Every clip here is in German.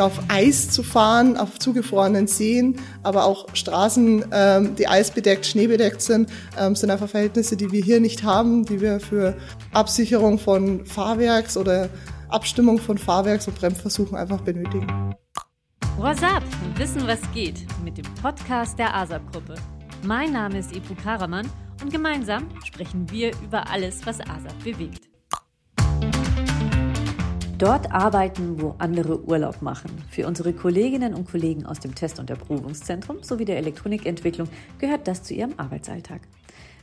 auf Eis zu fahren, auf zugefrorenen Seen, aber auch Straßen, ähm, die eisbedeckt, schneebedeckt sind, ähm, sind einfach Verhältnisse, die wir hier nicht haben, die wir für Absicherung von Fahrwerks oder Abstimmung von Fahrwerks- und Bremsversuchen einfach benötigen. What's up? Wissen, was geht mit dem Podcast der ASAP-Gruppe. Mein Name ist Epu Karaman und gemeinsam sprechen wir über alles, was ASAP bewegt. Dort arbeiten, wo andere Urlaub machen. Für unsere Kolleginnen und Kollegen aus dem Test- und Erprobungszentrum sowie der Elektronikentwicklung gehört das zu ihrem Arbeitsalltag.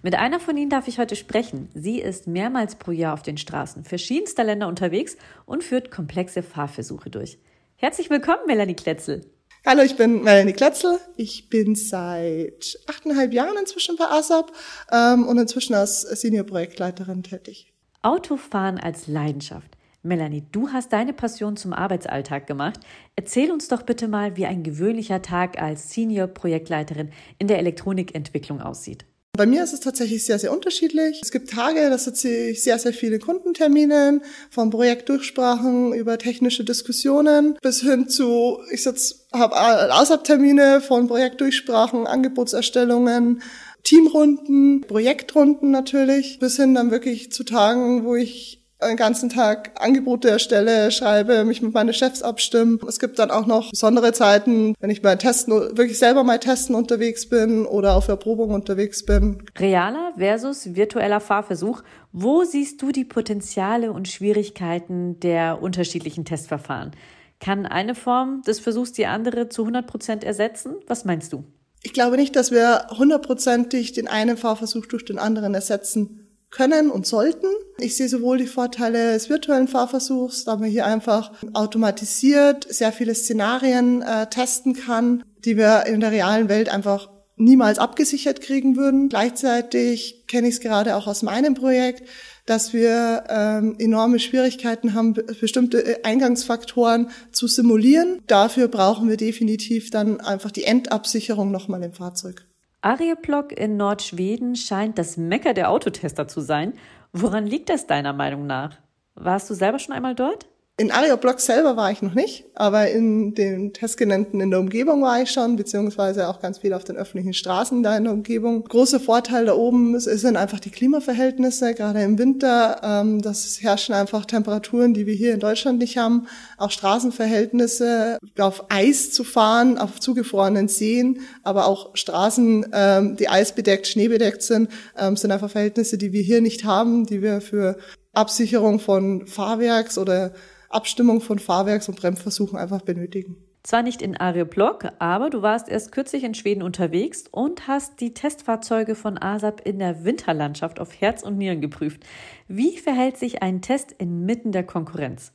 Mit einer von ihnen darf ich heute sprechen. Sie ist mehrmals pro Jahr auf den Straßen verschiedenster Länder unterwegs und führt komplexe Fahrversuche durch. Herzlich willkommen, Melanie Kletzel. Hallo, ich bin Melanie Kletzel. Ich bin seit achteinhalb Jahren inzwischen bei ASAP ähm, und inzwischen als Senior-Projektleiterin tätig. Autofahren als Leidenschaft. Melanie, du hast deine Passion zum Arbeitsalltag gemacht. Erzähl uns doch bitte mal, wie ein gewöhnlicher Tag als Senior-Projektleiterin in der Elektronikentwicklung aussieht. Bei mir ist es tatsächlich sehr, sehr unterschiedlich. Es gibt Tage, da sitze ich sehr, sehr viele Kundenterminen, von Projektdurchsprachen über technische Diskussionen bis hin zu, ich sitze, habe ASAP-Termine von Projektdurchsprachen, Angebotserstellungen, Teamrunden, Projektrunden natürlich, bis hin dann wirklich zu Tagen, wo ich den ganzen Tag Angebote erstelle, schreibe, mich mit meinen Chefs abstimme. Es gibt dann auch noch besondere Zeiten, wenn ich mal testen, wirklich selber mal testen unterwegs bin oder auf Erprobung unterwegs bin. Realer versus virtueller Fahrversuch. Wo siehst du die Potenziale und Schwierigkeiten der unterschiedlichen Testverfahren? Kann eine Form des Versuchs die andere zu 100 Prozent ersetzen? Was meinst du? Ich glaube nicht, dass wir hundertprozentig den einen Fahrversuch durch den anderen ersetzen können und sollten. Ich sehe sowohl die Vorteile des virtuellen Fahrversuchs, da man hier einfach automatisiert sehr viele Szenarien äh, testen kann, die wir in der realen Welt einfach niemals abgesichert kriegen würden. Gleichzeitig kenne ich es gerade auch aus meinem Projekt, dass wir ähm, enorme Schwierigkeiten haben, bestimmte äh, Eingangsfaktoren zu simulieren. Dafür brauchen wir definitiv dann einfach die Endabsicherung nochmal im Fahrzeug. Arjeplog in Nordschweden scheint das Mecker der Autotester zu sein. Woran liegt das deiner Meinung nach? Warst du selber schon einmal dort? In Arioblock selber war ich noch nicht, aber in den Testgenannten in der Umgebung war ich schon, beziehungsweise auch ganz viel auf den öffentlichen Straßen da in der Umgebung. Großer Vorteil da oben sind einfach die Klimaverhältnisse, gerade im Winter. Ähm, das herrschen einfach Temperaturen, die wir hier in Deutschland nicht haben. Auch Straßenverhältnisse, auf Eis zu fahren, auf zugefrorenen Seen, aber auch Straßen, ähm, die eisbedeckt, schneebedeckt sind, ähm, sind einfach Verhältnisse, die wir hier nicht haben, die wir für Absicherung von Fahrwerks oder Abstimmung von Fahrwerks- und Bremsversuchen einfach benötigen. Zwar nicht in Arjeplog, aber du warst erst kürzlich in Schweden unterwegs und hast die Testfahrzeuge von ASAP in der Winterlandschaft auf Herz und Nieren geprüft. Wie verhält sich ein Test inmitten der Konkurrenz?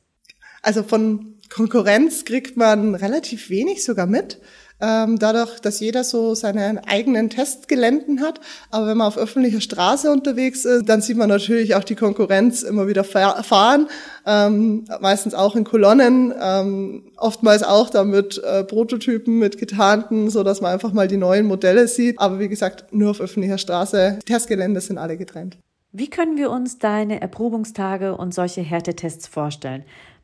Also von Konkurrenz kriegt man relativ wenig sogar mit ähm, dadurch, dass jeder so seine eigenen Testgeländen hat. Aber wenn man auf öffentlicher Straße unterwegs ist, dann sieht man natürlich auch die Konkurrenz immer wieder fahren, ähm, meistens auch in Kolonnen, ähm, oftmals auch dann mit äh, Prototypen, mit getarnten, so dass man einfach mal die neuen Modelle sieht. Aber wie gesagt, nur auf öffentlicher Straße. Die Testgelände sind alle getrennt. Wie können wir uns deine Erprobungstage und solche Härtetests vorstellen?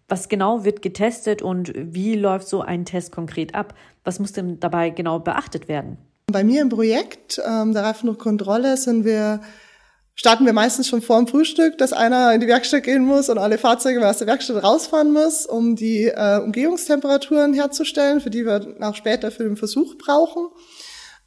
Was genau wird getestet und wie läuft so ein Test konkret ab? Was muss denn dabei genau beachtet werden? Bei mir im Projekt ähm, der Reifendruckkontrolle sind wir starten wir meistens schon vor dem Frühstück, dass einer in die Werkstatt gehen muss und alle Fahrzeuge aus der Werkstatt rausfahren muss, um die äh, Umgebungstemperaturen herzustellen, für die wir auch später für den Versuch brauchen.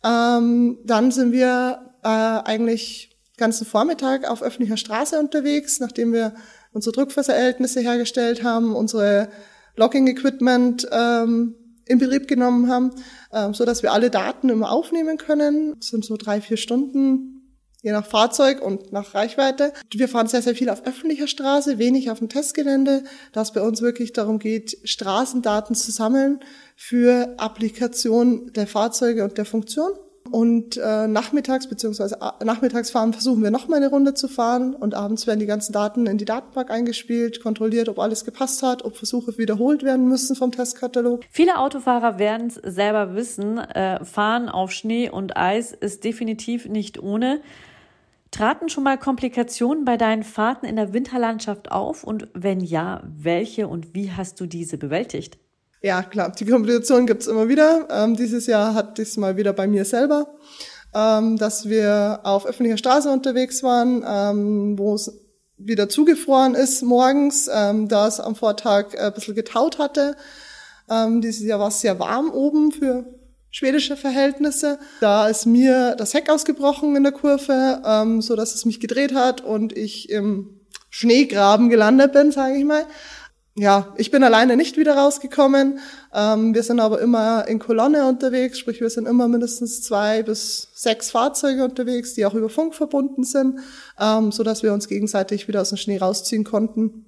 Ähm, dann sind wir äh, eigentlich ganzen Vormittag auf öffentlicher Straße unterwegs, nachdem wir unsere Druckverhältnisse hergestellt haben, unsere Logging-Equipment ähm, in Betrieb genommen haben, ähm, so dass wir alle Daten immer aufnehmen können. Das sind so drei, vier Stunden, je nach Fahrzeug und nach Reichweite. Wir fahren sehr, sehr viel auf öffentlicher Straße, wenig auf dem Testgelände, da es bei uns wirklich darum geht, Straßendaten zu sammeln für Applikation der Fahrzeuge und der Funktion. Und äh, nachmittags beziehungsweise äh, nachmittags fahren versuchen wir nochmal eine Runde zu fahren und abends werden die ganzen Daten in die Datenbank eingespielt, kontrolliert, ob alles gepasst hat, ob Versuche wiederholt werden müssen vom Testkatalog. Viele Autofahrer werden es selber wissen, äh, fahren auf Schnee und Eis ist definitiv nicht ohne. Traten schon mal Komplikationen bei deinen Fahrten in der Winterlandschaft auf und wenn ja, welche und wie hast du diese bewältigt? Ja, klar, die Komplikationen gibt's immer wieder. Ähm, dieses Jahr hatte ich es mal wieder bei mir selber, ähm, dass wir auf öffentlicher Straße unterwegs waren, ähm, wo es wieder zugefroren ist morgens, ähm, da es am Vortag ein bisschen getaut hatte. Ähm, dieses Jahr war es sehr warm oben für schwedische Verhältnisse. Da ist mir das Heck ausgebrochen in der Kurve, ähm, so dass es mich gedreht hat und ich im Schneegraben gelandet bin, sage ich mal ja, ich bin alleine nicht wieder rausgekommen. Ähm, wir sind aber immer in Kolonne unterwegs, sprich wir sind immer mindestens zwei bis sechs Fahrzeuge unterwegs, die auch über Funk verbunden sind, ähm, so dass wir uns gegenseitig wieder aus dem Schnee rausziehen konnten.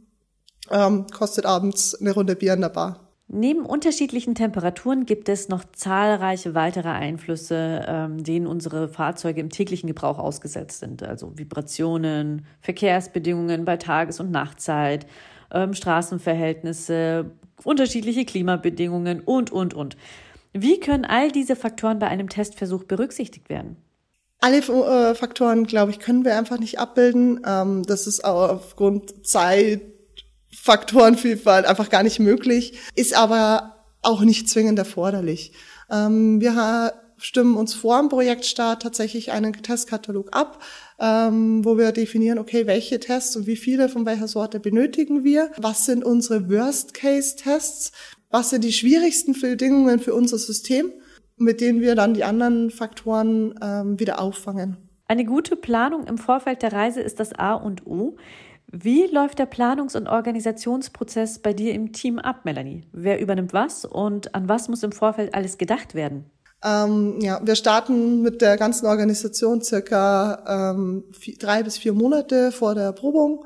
Ähm, kostet abends eine Runde Bier in der Bar. Neben unterschiedlichen Temperaturen gibt es noch zahlreiche weitere Einflüsse, ähm, denen unsere Fahrzeuge im täglichen Gebrauch ausgesetzt sind. Also Vibrationen, Verkehrsbedingungen bei Tages- und Nachtzeit, ähm, Straßenverhältnisse, unterschiedliche Klimabedingungen und, und, und. Wie können all diese Faktoren bei einem Testversuch berücksichtigt werden? Alle äh, Faktoren, glaube ich, können wir einfach nicht abbilden. Ähm, das ist auch aufgrund Zeit, Faktorenvielfalt einfach gar nicht möglich, ist aber auch nicht zwingend erforderlich. Ähm, wir stimmen uns vor dem Projektstart tatsächlich einen Testkatalog ab, ähm, wo wir definieren, okay, welche Tests und wie viele von welcher Sorte benötigen wir, was sind unsere Worst-Case-Tests, was sind die schwierigsten Bedingungen für unser System, mit denen wir dann die anderen Faktoren ähm, wieder auffangen. Eine gute Planung im Vorfeld der Reise ist das A und O. Wie läuft der Planungs- und Organisationsprozess bei dir im Team ab, Melanie? Wer übernimmt was und an was muss im Vorfeld alles gedacht werden? Ähm, ja, wir starten mit der ganzen Organisation circa ähm, vier, drei bis vier Monate vor der Erprobung.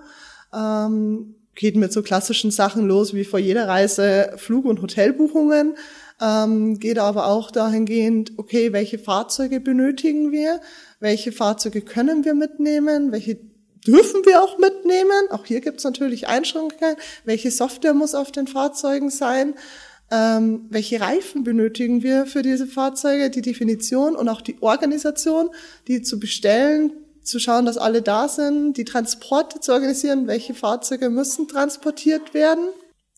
Ähm, geht mit so klassischen Sachen los wie vor jeder Reise Flug- und Hotelbuchungen. Ähm, geht aber auch dahingehend, okay, welche Fahrzeuge benötigen wir? Welche Fahrzeuge können wir mitnehmen? Welche dürfen wir auch mitnehmen? Auch hier gibt es natürlich Einschränkungen. Welche Software muss auf den Fahrzeugen sein? Ähm, welche Reifen benötigen wir für diese Fahrzeuge, die Definition und auch die Organisation, die zu bestellen, zu schauen, dass alle da sind, die Transporte zu organisieren, welche Fahrzeuge müssen transportiert werden,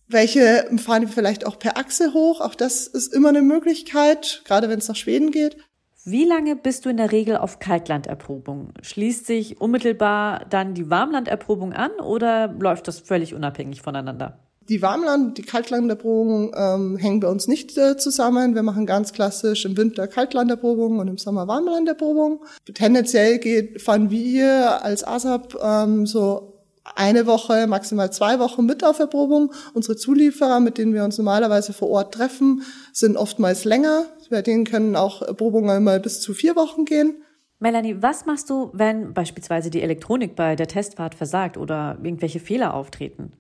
welche fahren wir vielleicht auch per Achse hoch, auch das ist immer eine Möglichkeit, gerade wenn es nach Schweden geht. Wie lange bist du in der Regel auf Kaltlanderprobung? Schließt sich unmittelbar dann die Warmlanderprobung an oder läuft das völlig unabhängig voneinander? Die Warmland-, die Kaltlanderprobung ähm, hängen bei uns nicht äh, zusammen. Wir machen ganz klassisch im Winter Kaltlanderprobung und im Sommer Warmlanderprobung. Tendenziell geht, fahren wir als ASAP ähm, so eine Woche, maximal zwei Wochen mit auf Erprobung. Unsere Zulieferer, mit denen wir uns normalerweise vor Ort treffen, sind oftmals länger. Bei denen können auch Erprobungen mal bis zu vier Wochen gehen. Melanie, was machst du, wenn beispielsweise die Elektronik bei der Testfahrt versagt oder irgendwelche Fehler auftreten?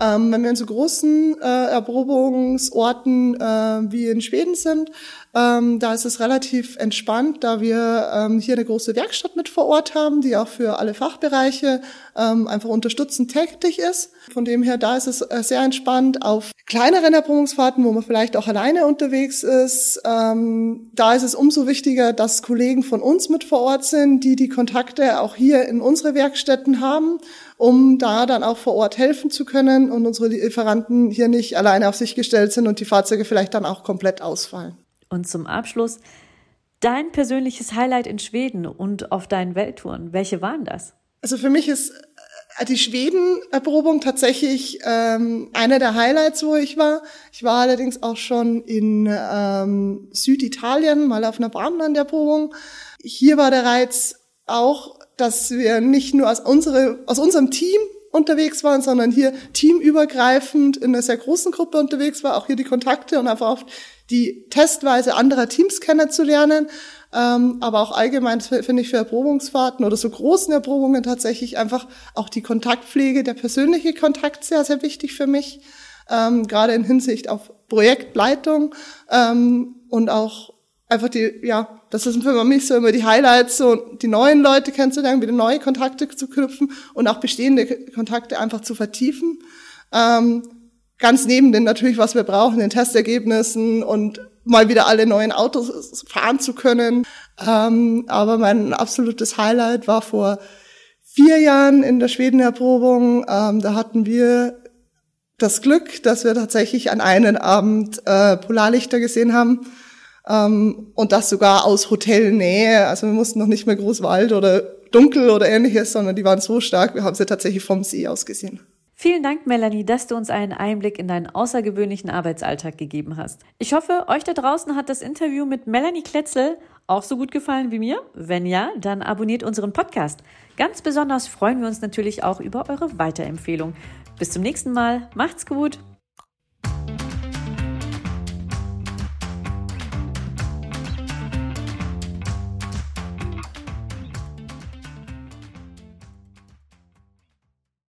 Ähm, wenn wir in so großen äh, Erprobungsorten äh, wie in Schweden sind, ähm, da ist es relativ entspannt, da wir ähm, hier eine große Werkstatt mit vor Ort haben, die auch für alle Fachbereiche ähm, einfach unterstützend tätig ist. Von dem her, da ist es äh, sehr entspannt. Auf kleineren Erprobungsfahrten, wo man vielleicht auch alleine unterwegs ist, ähm, da ist es umso wichtiger, dass Kollegen von uns mit vor Ort sind, die die Kontakte auch hier in unsere Werkstätten haben um da dann auch vor Ort helfen zu können und unsere Lieferanten hier nicht alleine auf sich gestellt sind und die Fahrzeuge vielleicht dann auch komplett ausfallen. Und zum Abschluss, dein persönliches Highlight in Schweden und auf deinen Welttouren, welche waren das? Also für mich ist äh, die Schweden-Erprobung tatsächlich ähm, einer der Highlights, wo ich war. Ich war allerdings auch schon in ähm, Süditalien, mal auf einer Bahnlanderprobung. Hier war der Reiz auch dass wir nicht nur aus, unsere, aus unserem Team unterwegs waren, sondern hier teamübergreifend in einer sehr großen Gruppe unterwegs war, auch hier die Kontakte und einfach auch die Testweise anderer Teams kennenzulernen. Ähm, aber auch allgemein finde ich für Erprobungsfahrten oder so großen Erprobungen tatsächlich einfach auch die Kontaktpflege, der persönliche Kontakt sehr, sehr wichtig für mich. Ähm, gerade in Hinsicht auf Projektleitung ähm, und auch einfach die, ja, das ist für mich so immer die Highlights, so die neuen Leute kennenzulernen, wieder neue Kontakte zu knüpfen und auch bestehende Kontakte einfach zu vertiefen. Ähm, ganz neben den natürlich, was wir brauchen, den Testergebnissen und mal wieder alle neuen Autos fahren zu können. Ähm, aber mein absolutes Highlight war vor vier Jahren in der Schwedenerprobung. Ähm, da hatten wir das Glück, dass wir tatsächlich an einem Abend äh, Polarlichter gesehen haben ähm, und das sogar aus Hotelnähe. Also wir mussten noch nicht mehr Großwald oder dunkel oder ähnliches, sondern die waren so stark, wir haben sie tatsächlich vom See aus gesehen. Vielen Dank, Melanie, dass du uns einen Einblick in deinen außergewöhnlichen Arbeitsalltag gegeben hast. Ich hoffe, euch da draußen hat das Interview mit Melanie Kletzel auch so gut gefallen wie mir. Wenn ja, dann abonniert unseren Podcast. Ganz besonders freuen wir uns natürlich auch über eure Weiterempfehlung. Bis zum nächsten Mal. Macht's gut.